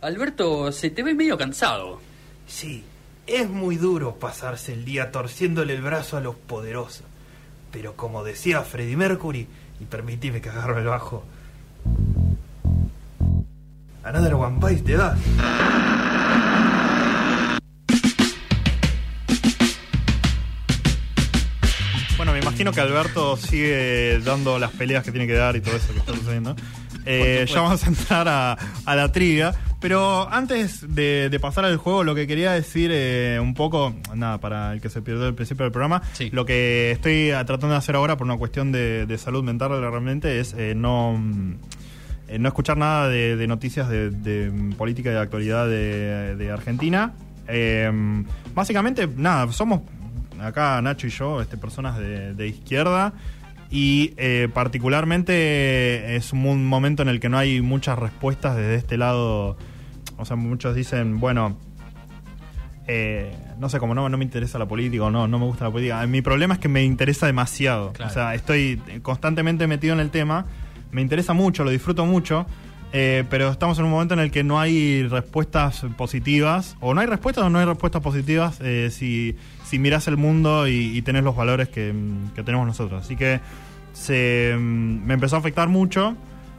Alberto, se te ve medio cansado. Sí, es muy duro pasarse el día torciéndole el brazo a los poderosos. Pero como decía Freddie Mercury, y permitime que agarro el bajo. Another One Bites te da. Bueno, me imagino que Alberto sigue dando las peleas que tiene que dar y todo eso que está sucediendo. Eh, ya vamos a entrar a, a la trivia. Pero antes de, de pasar al juego, lo que quería decir eh, un poco, nada, para el que se perdió el principio del programa, Sí. lo que estoy tratando de hacer ahora por una cuestión de, de salud mental realmente es eh, no, mm, eh, no escuchar nada de, de noticias de, de política y de actualidad de, Argentina. Eh, básicamente, nada, somos acá Nacho y yo, este, personas de, de izquierda. Y eh, particularmente es un momento en el que no hay muchas respuestas desde este lado. O sea, muchos dicen, bueno, eh, no sé, como no, no me interesa la política o no, no me gusta la política. Mi problema es que me interesa demasiado. Claro. O sea, estoy constantemente metido en el tema. Me interesa mucho, lo disfruto mucho. Eh, pero estamos en un momento en el que no hay respuestas positivas. O no hay respuestas o no hay respuestas positivas eh, si, si miras el mundo y, y tenés los valores que, mm, que tenemos nosotros. Así que se, mm, me empezó a afectar mucho.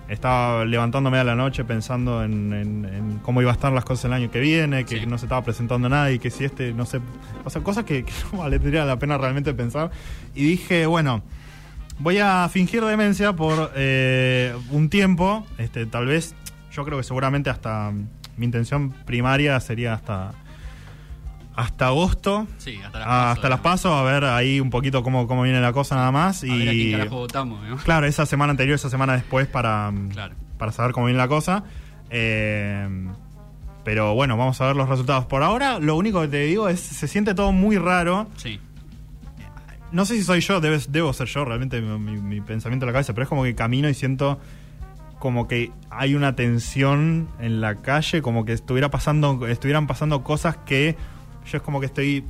Estaba levantándome a la noche pensando en, en- en cómo iba a estar las cosas el año que viene, que Sí. no se estaba presentando nada y que si este, no sé, o sea, cosas que, que no valdría la pena realmente pensar. Y dije, bueno, voy a fingir demencia por eh, un tiempo, este, tal vez, yo creo que seguramente hasta mi intención primaria sería hasta hasta agosto. Sí, hasta las Ah, paso, hasta las digamos. paso, a ver ahí un poquito cómo, cómo viene la cosa nada más. A ver a quién y carajo votamos, ¿no? Claro, esa semana anterior, esa semana después para, Claro. para saber cómo viene la cosa. Eh, pero bueno, vamos a ver los resultados. Por ahora, lo único que te digo es, se siente todo muy raro. Sí. No sé si soy yo, debes, debo ser yo realmente mi, mi- mi pensamiento en la cabeza, pero es como que camino y siento como que hay una tensión en la calle, como que estuviera pasando, estuvieran pasando cosas que yo es como que estoy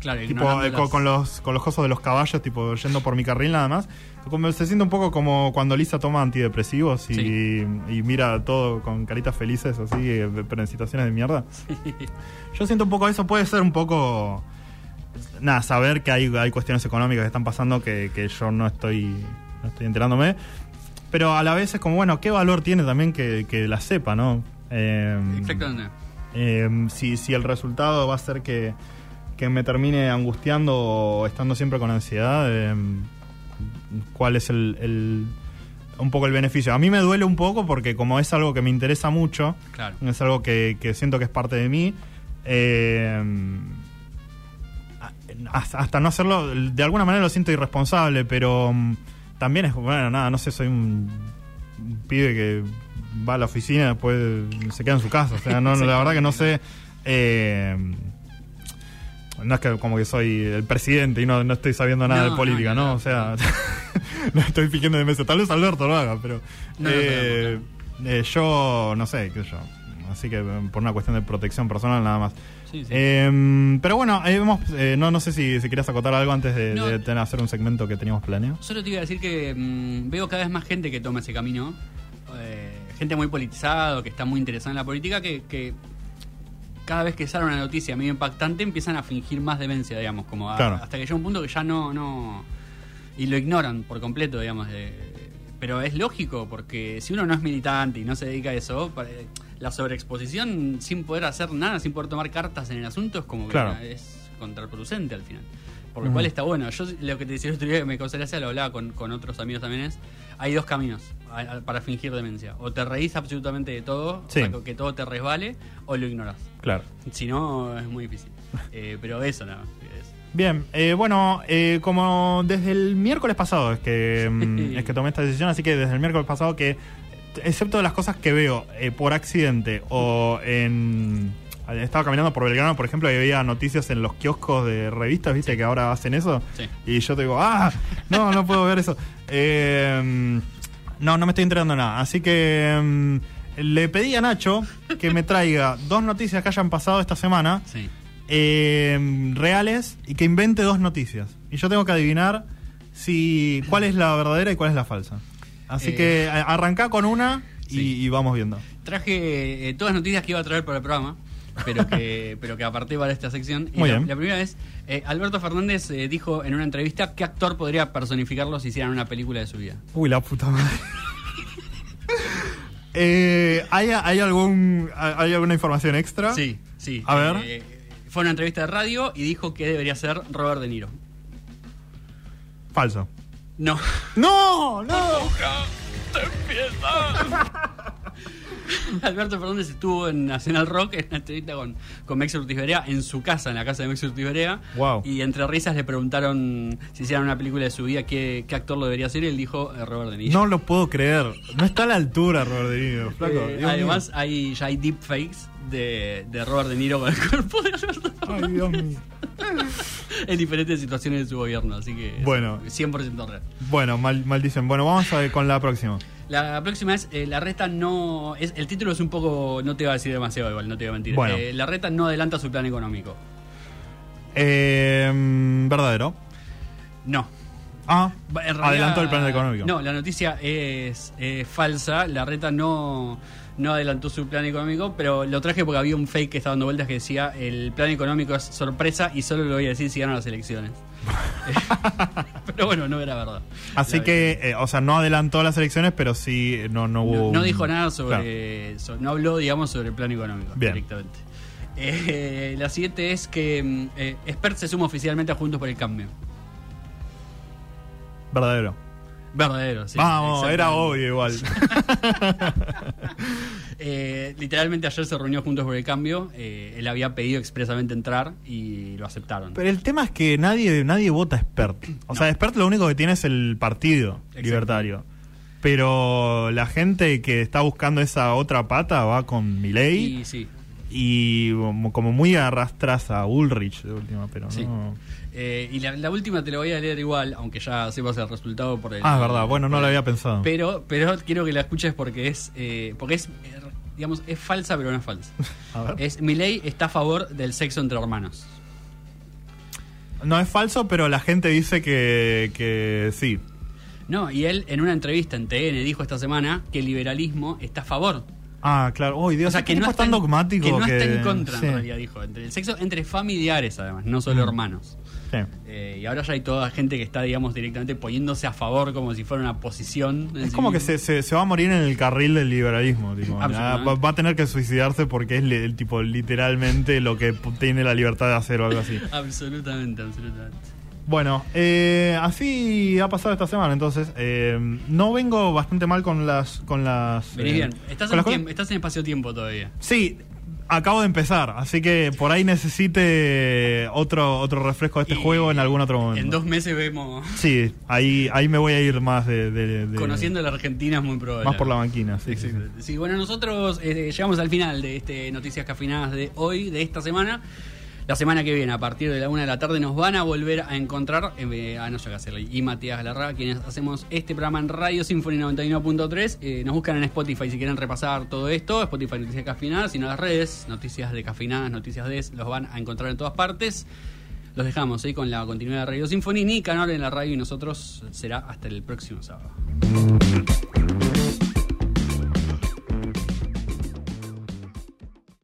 Claro, tipo eh, con, con los con los cosos de los caballos tipo yendo por mi carril nada más. Como se siente un poco como cuando Lisa toma antidepresivos y, Sí. y mira todo con caritas felices así eh, pero en situaciones de mierda. Yo siento un poco eso puede ser un poco nada saber que hay, hay cuestiones económicas que están pasando que, que yo no estoy no estoy enterándome pero a la vez es como bueno qué valor tiene también que, que la sepa no Eh, Exactamente. eh, si, si el resultado va a ser que, que me termine angustiando o estando siempre con ansiedad, eh, ¿cuál es el, el- un poco el beneficio? A mí me duele un poco porque como es algo que me interesa mucho, Claro. es algo que, que siento que es parte de mí, eh, hasta hasta no hacerlo, de alguna manera lo siento irresponsable, pero mm, también es, bueno, nada, no sé, soy un, un pibe que va a la oficina y después se queda en su casa, o sea, no, la verdad que no sé... eh, no es que como que soy el presidente y no, no estoy sabiendo nada No, de política, no, ¿no? no, O sea, no estoy pidiendo de mesa. Tal vez Alberto lo haga, pero eh, eh, yo no sé, qué sé yo. Así que eh, por una cuestión de protección personal nada más. Sí, sí. Eh, pero bueno, eh, hemos, eh, no, no sé si, si querías acotar algo antes de, No. de tener- hacer un segmento que teníamos planeado. Solo te iba a decir que mm, veo cada vez más gente que toma ese camino. eh, gente muy politizada, que está muy interesada en la política, que, que cada vez que sale una noticia medio impactante empiezan a fingir más demencia, digamos, como a- Claro. hasta que llega un punto que ya no, no y lo ignoran por completo, digamos. de- pero es lógico, porque si uno no es militante y no se dedica a eso, eh, la sobreexposición sin poder hacer nada, sin poder tomar cartas en el asunto, es como que Claro. es contraproducente al final. Por lo cual está bueno. Yo lo que te decía otro día que me causó gracia, lo hablaba con, con otros amigos también, es hay dos caminos a- a- para fingir demencia. O te reís absolutamente de todo, Sí. o sea, que todo te resbale, o lo ignoras. Claro. Si no, es muy difícil. Eh, pero eso nada. es- Bien, eh, bueno, eh, como desde el miércoles pasado es que, mm, es que tomé esta decisión, así que desde el miércoles pasado que, excepto de las cosas que veo eh, por accidente o en... Estaba caminando por Belgrano, por ejemplo, y veía noticias en los kioscos de revistas, viste, que ahora hacen eso. Sí. Y yo te digo, ah, no, no puedo ver eso. Eh, no, no me estoy enterando nada. Así que mm, le pedí a Nacho que me traiga dos noticias que hayan pasado esta semana Sí. Eh, reales y que invente dos noticias. Y yo tengo que adivinar si cuál es la verdadera y cuál es la falsa. Así Eh, que arrancá con una y, sí. y vamos viendo. traje eh, todas las noticias que iba a traer para el programa, pero que, pero que aparté para esta sección. Muy la, bien. la primera es, eh, Alberto Fernández eh, dijo en una entrevista qué actor podría personificarlo si hicieran una película de su vida. Uy, la puta madre. Eh, ¿hay, hay, algún, ¿Hay alguna información extra? Sí, sí. A ver. Fue a una entrevista de radio y dijo que debería ser Robert De Niro. Falso. No. ¡No! ¡No! Alberto Fernández estuvo en Nacional Rock en una entrevista con, con Mex Ortiz Berea, en su casa, en la casa de Mex Ortiz Berea. Wow. Y entre risas le preguntaron si hicieran una película de su vida, qué, qué actor lo debería hacer, y él dijo eh, Robert De Niro. No lo puedo creer. No está a la altura, Robert De Niro, flaco. Eh, Dios además, hay, ya hay deepfakes de, de Robert De Niro con el cuerpo de Alberto Ay, Dios mío. en diferentes situaciones de su gobierno, así que Bueno. 100% real. Bueno, mal, maldicen. Bueno, vamos a ver con la próxima. La próxima es eh, La Reta no. Es, el título es un poco. No te va a decir demasiado igual, no te voy a mentir. Bueno. Eh, la Reta no adelanta su plan económico. Eh, verdadero. No. Ah, realidad- adelantó el plan económico. No, la noticia es falsa. La Reta no, no adelantó su plan económico, pero lo traje porque había un fake que estaba dando vueltas que decía: el plan económico es sorpresa y solo lo voy a decir si ganan las elecciones. Pero bueno, no era verdad. Así que, eh, o sea, no adelantó las elecciones, pero sí no, no hubo. No, dijo nada Claro. sobre, so- No habló, digamos, sobre el plan económico Bien. directamente. Eh, la siguiente es que mm, eh, Expert se suma oficialmente a Juntos por el Cambio. Verdadero. Verdadero, sí. Vamos, era obvio igual. Eh, literalmente ayer se reunió Juntos por el Cambio. eh, él había pedido expresamente entrar y lo aceptaron. Pero el tema es que nadie, nadie vota expert. O sea, expert lo único que tiene es el partido Exacto. libertario. Pero la gente que está buscando esa otra pata va con Milei y sí. y como, como muy arrastras a Ulrich de última, pero Sí. no. Eh, y la, la última te la voy a leer igual, aunque ya sepas el resultado por el. Ah, es verdad. Bueno, no lo había pensado. Pero, pero quiero que la escuches porque es, eh, porque es, digamos, es falsa, pero no es falsa. A ver. Es Milei está a favor del sexo entre hermanos. No es falso, pero la gente dice que, que sí. No, y él en una entrevista en TN dijo esta semana que el liberalismo está a favor. Ah, claro. Uy, Dios, o sea, que no está tan dogmático. que no está en contra, sí, en realidad, dijo. Entre el sexo, entre familiares, además, no solo Mm. hermanos. sí. Eh, y ahora ya hay toda gente que está, digamos, directamente poniéndose a favor como si fuera una posición. Es sí como que se, se, se va a morir en el carril del liberalismo. tipo, va, va a tener que suicidarse porque es el tipo literalmente lo que tiene la libertad de hacer o algo así. Absolutamente, absolutamente. Bueno, eh, así ha pasado esta semana. Entonces, eh, no vengo bastante mal con las. Con las Venís eh, bien. Estás en, tiempo- estás en espacio-tiempo todavía. Sí, acabo de empezar. Así que por ahí necesite otro, otro refresco de este Y juego en algún otro momento. En dos meses vemos. Sí, ahí, ahí me voy a ir más de. de- de- Conociendo la Argentina es muy probable. Más por la banquina, sí. sí. Sí, bueno, nosotros eh, llegamos al final de este Noticias Cafinadas de hoy, de esta semana. La semana que viene, a partir de la una de la tarde, nos van a volver a encontrar eh, a Noya y Matías Galarraga, quienes hacemos este programa en Radio Symphony 91.3. Eh, nos buscan en Spotify si quieren repasar todo esto. Spotify Noticias Cafinadas, sino las redes, Noticias de Cafinadas, Noticias de los van a encontrar en todas partes. Los dejamos ahí con la continuidad de Radio Symphony, ni canal en la radio y nosotros será hasta el próximo sábado.